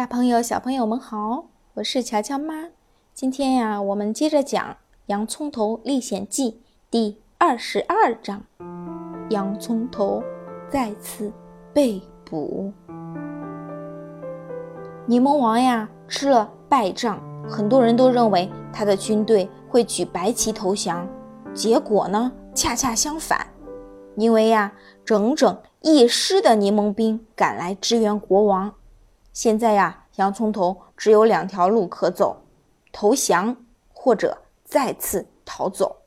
大朋友、小朋友们好，我是乔乔妈。今天呀，我们接着讲《洋葱头历险记》第二十二章：洋葱头再次被捕。柠檬王呀，吃了败仗，很多人都认为他的军队会举白旗投降。结果呢，恰恰相反，因为呀，整整一师的柠檬兵赶来支援国王。现在呀，洋葱头只有两条路可走：投降或者再次逃走。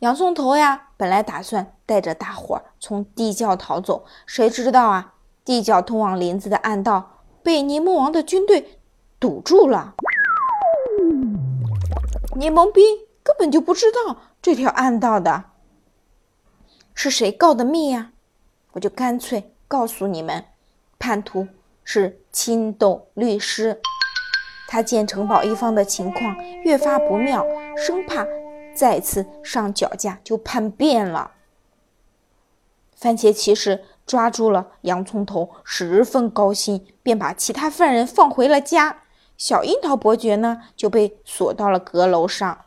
洋葱头呀，本来打算带着大伙儿从地窖逃走，谁知道啊，地窖通往林子的暗道被柠檬王的军队堵住了。柠檬兵根本就不知道这条暗道的，是谁告的密呀？我就干脆告诉你们，叛徒。是青豆律师，他见城堡一方的情况越发不妙，生怕再次上绞架就叛变了。番茄骑士抓住了洋葱头，十分高兴，便把其他犯人放回了家。小樱桃伯爵呢，就被锁到了阁楼上。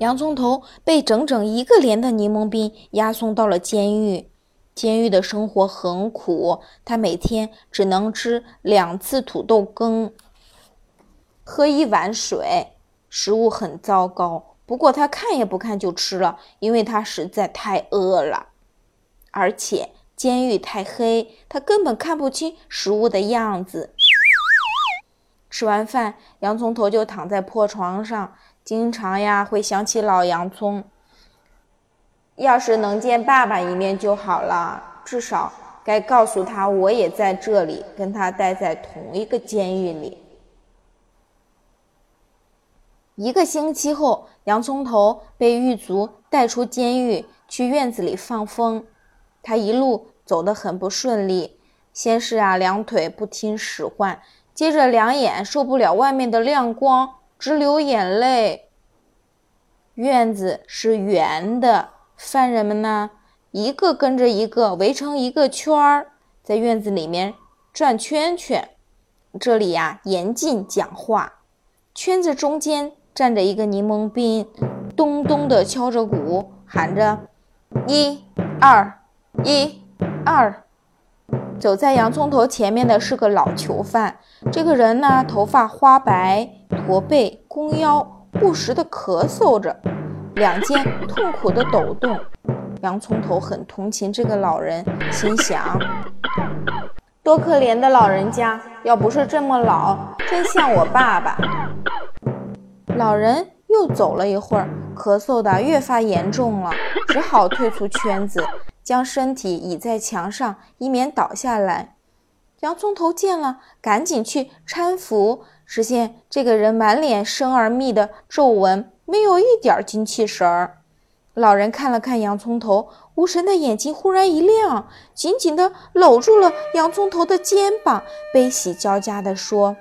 洋葱头被整整一个连的柠檬兵押送到了监狱。监狱的生活很苦，他每天只能吃两次土豆羹，喝一碗水，食物很糟糕。不过他看也不看就吃了，因为他实在太饿了。而且监狱太黑，他根本看不清食物的样子。吃完饭，洋葱头就躺在破床上，经常呀会想起老洋葱。要是能见爸爸一面就好了，至少该告诉他我也在这里，跟他待在同一个监狱里。一个星期后，洋葱头被狱卒带出监狱，去院子里放风。他一路走得很不顺利，先是啊两腿不听使唤，接着两眼受不了外面的亮光，直流眼泪。院子是圆的。犯人们呢，一个跟着一个围成一个圈儿，在院子里面转圈圈。这里呀，严禁讲话。圈子中间站着一个柠檬兵，咚咚地敲着鼓，喊着：“一、二，一、二。”走在洋葱头前面的是个老囚犯。这个人呢，头发花白，驼背，弓腰，不时地咳嗽着。两肩痛苦地抖动，洋葱头很同情这个老人，心想：多可怜的老人家，要不是这么老，真像我爸爸。老人又走了一会儿，咳嗽的越发严重了，只好退出圈子，将身体倚在墙上，以免倒下来。洋葱头见了，赶紧去搀扶，只见这个人满脸深而密的皱纹。没有一点精气神儿。老人看了看洋葱头，无神的眼睛忽然一亮，紧紧地搂住了洋葱头的肩膀，悲喜交加地说：“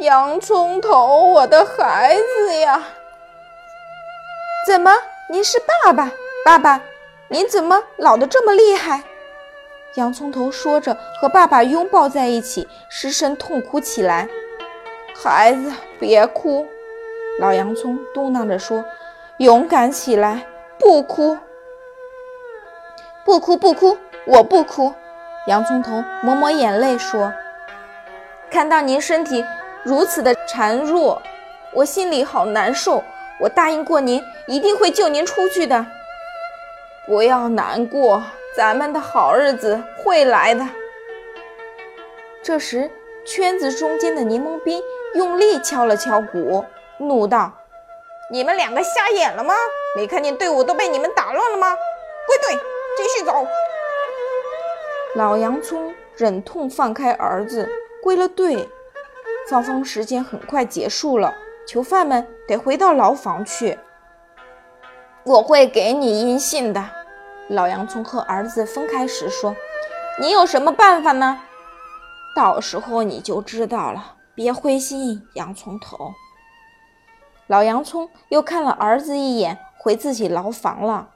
洋葱头，我的孩子呀！怎么，您是爸爸？爸爸，您怎么老得这么厉害？”洋葱头说着，和爸爸拥抱在一起，失声痛哭起来。孩子，别哭。老洋葱嘟囔着说：“勇敢起来，不哭，不哭，不哭，我不哭。”洋葱头抹抹眼泪说：“看到您身体如此的孱弱，我心里好难受。我答应过您，一定会救您出去的。不要难过，咱们的好日子会来的。”这时，圈子中间的柠檬兵用力敲了敲鼓。怒道：“你们两个瞎眼了吗？没看见队伍都被你们打乱了吗？归队，继续走。”老洋葱忍痛放开儿子，归了队。放风时间很快结束了，囚犯们得回到牢房去。我会给你音信的。老洋葱和儿子分开时说：“你有什么办法呢？到时候你就知道了。别灰心，洋葱头。”老洋葱又看了儿子一眼，回自己牢房了。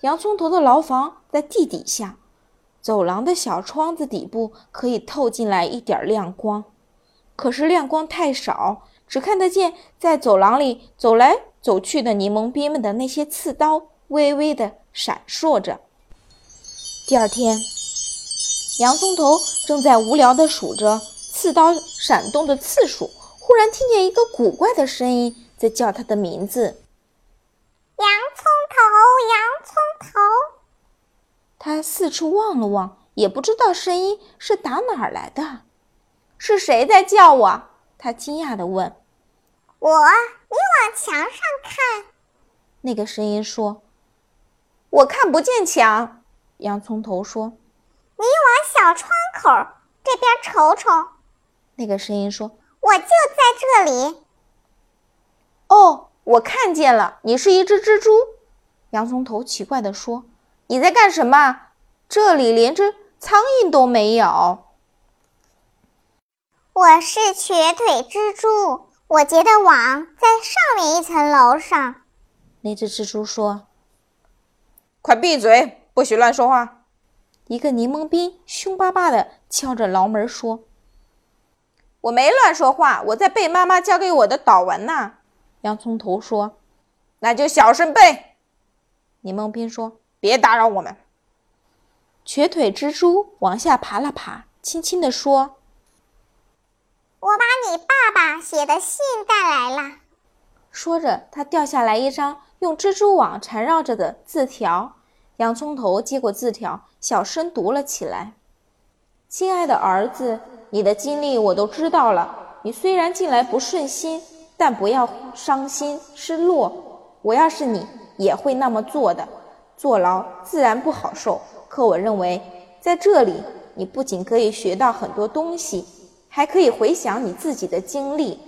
洋葱头的牢房在地底下，走廊的小窗子底部可以透进来一点亮光，可是亮光太少，只看得见在走廊里走来走去的柠檬兵们的那些刺刀微微的闪烁着。第二天，洋葱头正在无聊地数着刺刀闪动的次数，忽然听见一个古怪的声音在叫他的名字：“洋葱头，洋葱头。”他四处望了望，也不知道声音是打哪儿来的。是谁在叫我？他惊讶地问。“我，你往墙上看。”那个声音说。“我看不见墙。”洋葱头说。“你往小窗口这边瞅瞅。”那个声音说。“我就在这里。”“哦，我看见了，你是一只蜘蛛。”洋葱头奇怪地说。你在干什么？这里连只苍蝇都没有。我是瘸腿蜘蛛，我结的网在上面一层楼上。那只蜘蛛说：“快闭嘴，不许乱说话！”一个柠檬兵凶巴巴地敲着牢门说：“我没乱说话，我在背妈妈教给我的祷文呢。”洋葱头说：“那就小声背。”柠檬冰说。别打扰我们。瘸腿蜘蛛往下爬了爬，轻轻地说：“我把你爸爸写的信带来了。”说着，他掉下来一张用蜘蛛网缠绕着的字条。洋葱头接过字条，小声读了起来：“亲爱的儿子，你的经历我都知道了。你虽然近来不顺心，但不要伤心失落。我要是你，也会那么做的。”坐牢自然不好受，可我认为在这里，你不仅可以学到很多东西，还可以回想你自己的经历。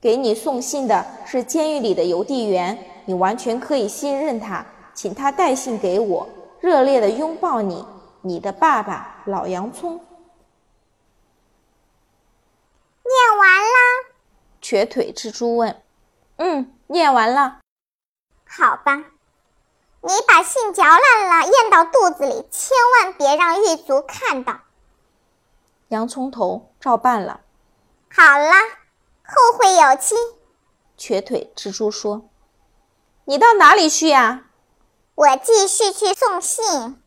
给你送信的是监狱里的邮递员，你完全可以信任他，请他带信给我，热烈的拥抱你，你的爸爸老洋葱。念完了？瘸腿蜘蛛问。嗯，念完了。好吧。你把信嚼烂了，咽到肚子里，千万别让狱卒看到。洋葱头照办了。好啦，后会有期。瘸腿蜘蛛说：“你到哪里去呀？”我继续去送信。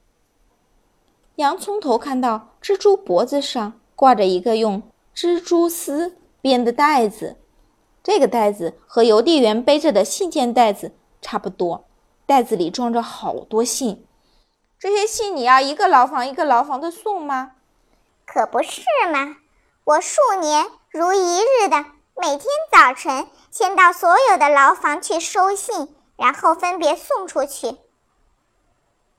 洋葱头看到蜘蛛脖子上挂着一个用蜘蛛丝编的袋子，这个袋子和邮递员背着的信件袋子差不多。袋子里装着好多信，这些信你要一个牢房一个牢房的送吗？可不是嘛！我数年如一日的每天早晨先到所有的牢房去收信，然后分别送出去。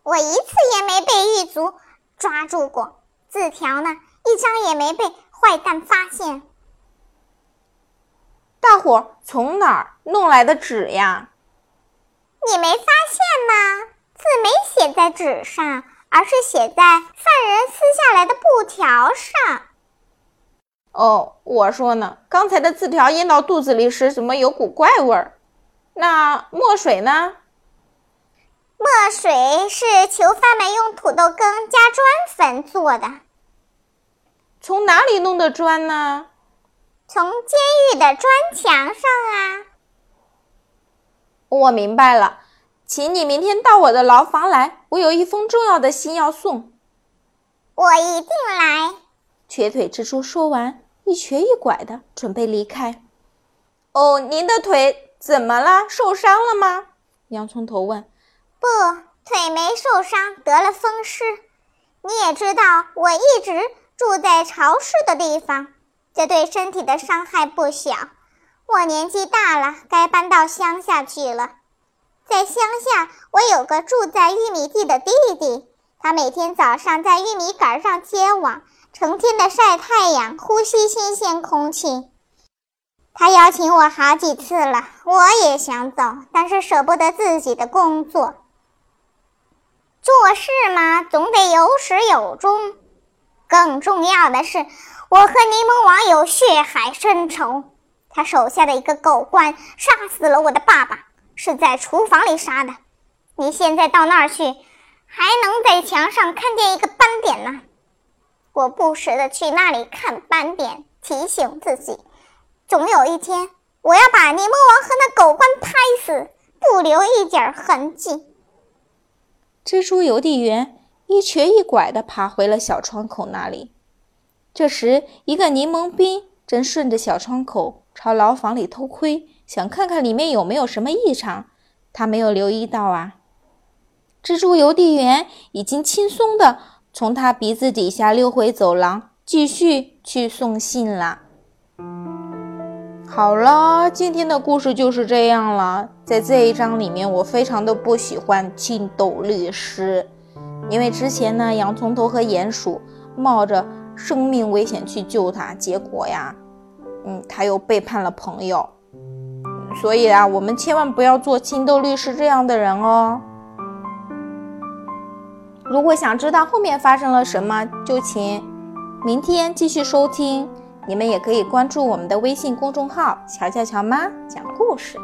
我一次也没被狱卒抓住过，字条呢，一张也没被坏蛋发现。大伙儿从哪儿弄来的纸呀？你没发现吗？字没写在纸上，而是写在犯人撕下来的布条上。哦，我说呢，刚才的字条咽到肚子里时，怎么有股怪味儿？那墨水呢？墨水是囚犯们用土豆羹加砖粉做的。从哪里弄的砖呢？从监狱的砖墙上啊。我明白了，请你明天到我的牢房来，我有一封重要的信要送。我一定来。瘸腿蜘蛛说完，一瘸一拐的准备离开。哦，您的腿怎么了？受伤了吗？洋葱头问。不，腿没受伤，得了风湿。你也知道，我一直住在潮湿的地方，这对身体的伤害不小。我年纪大了，该搬到乡下去了。在乡下，我有个住在玉米地的弟弟，他每天早上在玉米杆上结网，成天的晒太阳，呼吸新鲜空气。他邀请我好几次了，我也想走，但是舍不得自己的工作。做事嘛，总得有始有终。更重要的是，我和柠檬王有血海深仇。他手下的一个狗官杀死了我的爸爸，是在厨房里杀的。你现在到那儿去，还能在墙上看见一个斑点呢。我不时的去那里看斑点，提醒自己，总有一天我要把柠檬王和那狗官拍死，不留一点痕迹。蜘蛛邮递员一瘸一拐地爬回了小窗口那里。这时，一个柠檬兵正顺着小窗口朝牢房里偷窥，想看看里面有没有什么异常。他没有留意到啊，蜘蛛邮递员已经轻松地从他鼻子底下溜回走廊，继续去送信了。好了，今天的故事就是这样了。在这一章里面，我非常的不喜欢青豆律师，因为之前呢，洋葱头和鼹鼠冒着生命危险去救他，结果呀，嗯，他又背叛了朋友。所以啊，我们千万不要做青豆律师这样的人哦。如果想知道后面发生了什么，就请明天继续收听。你们也可以关注我们的微信公众号“乔乔乔妈讲故事”。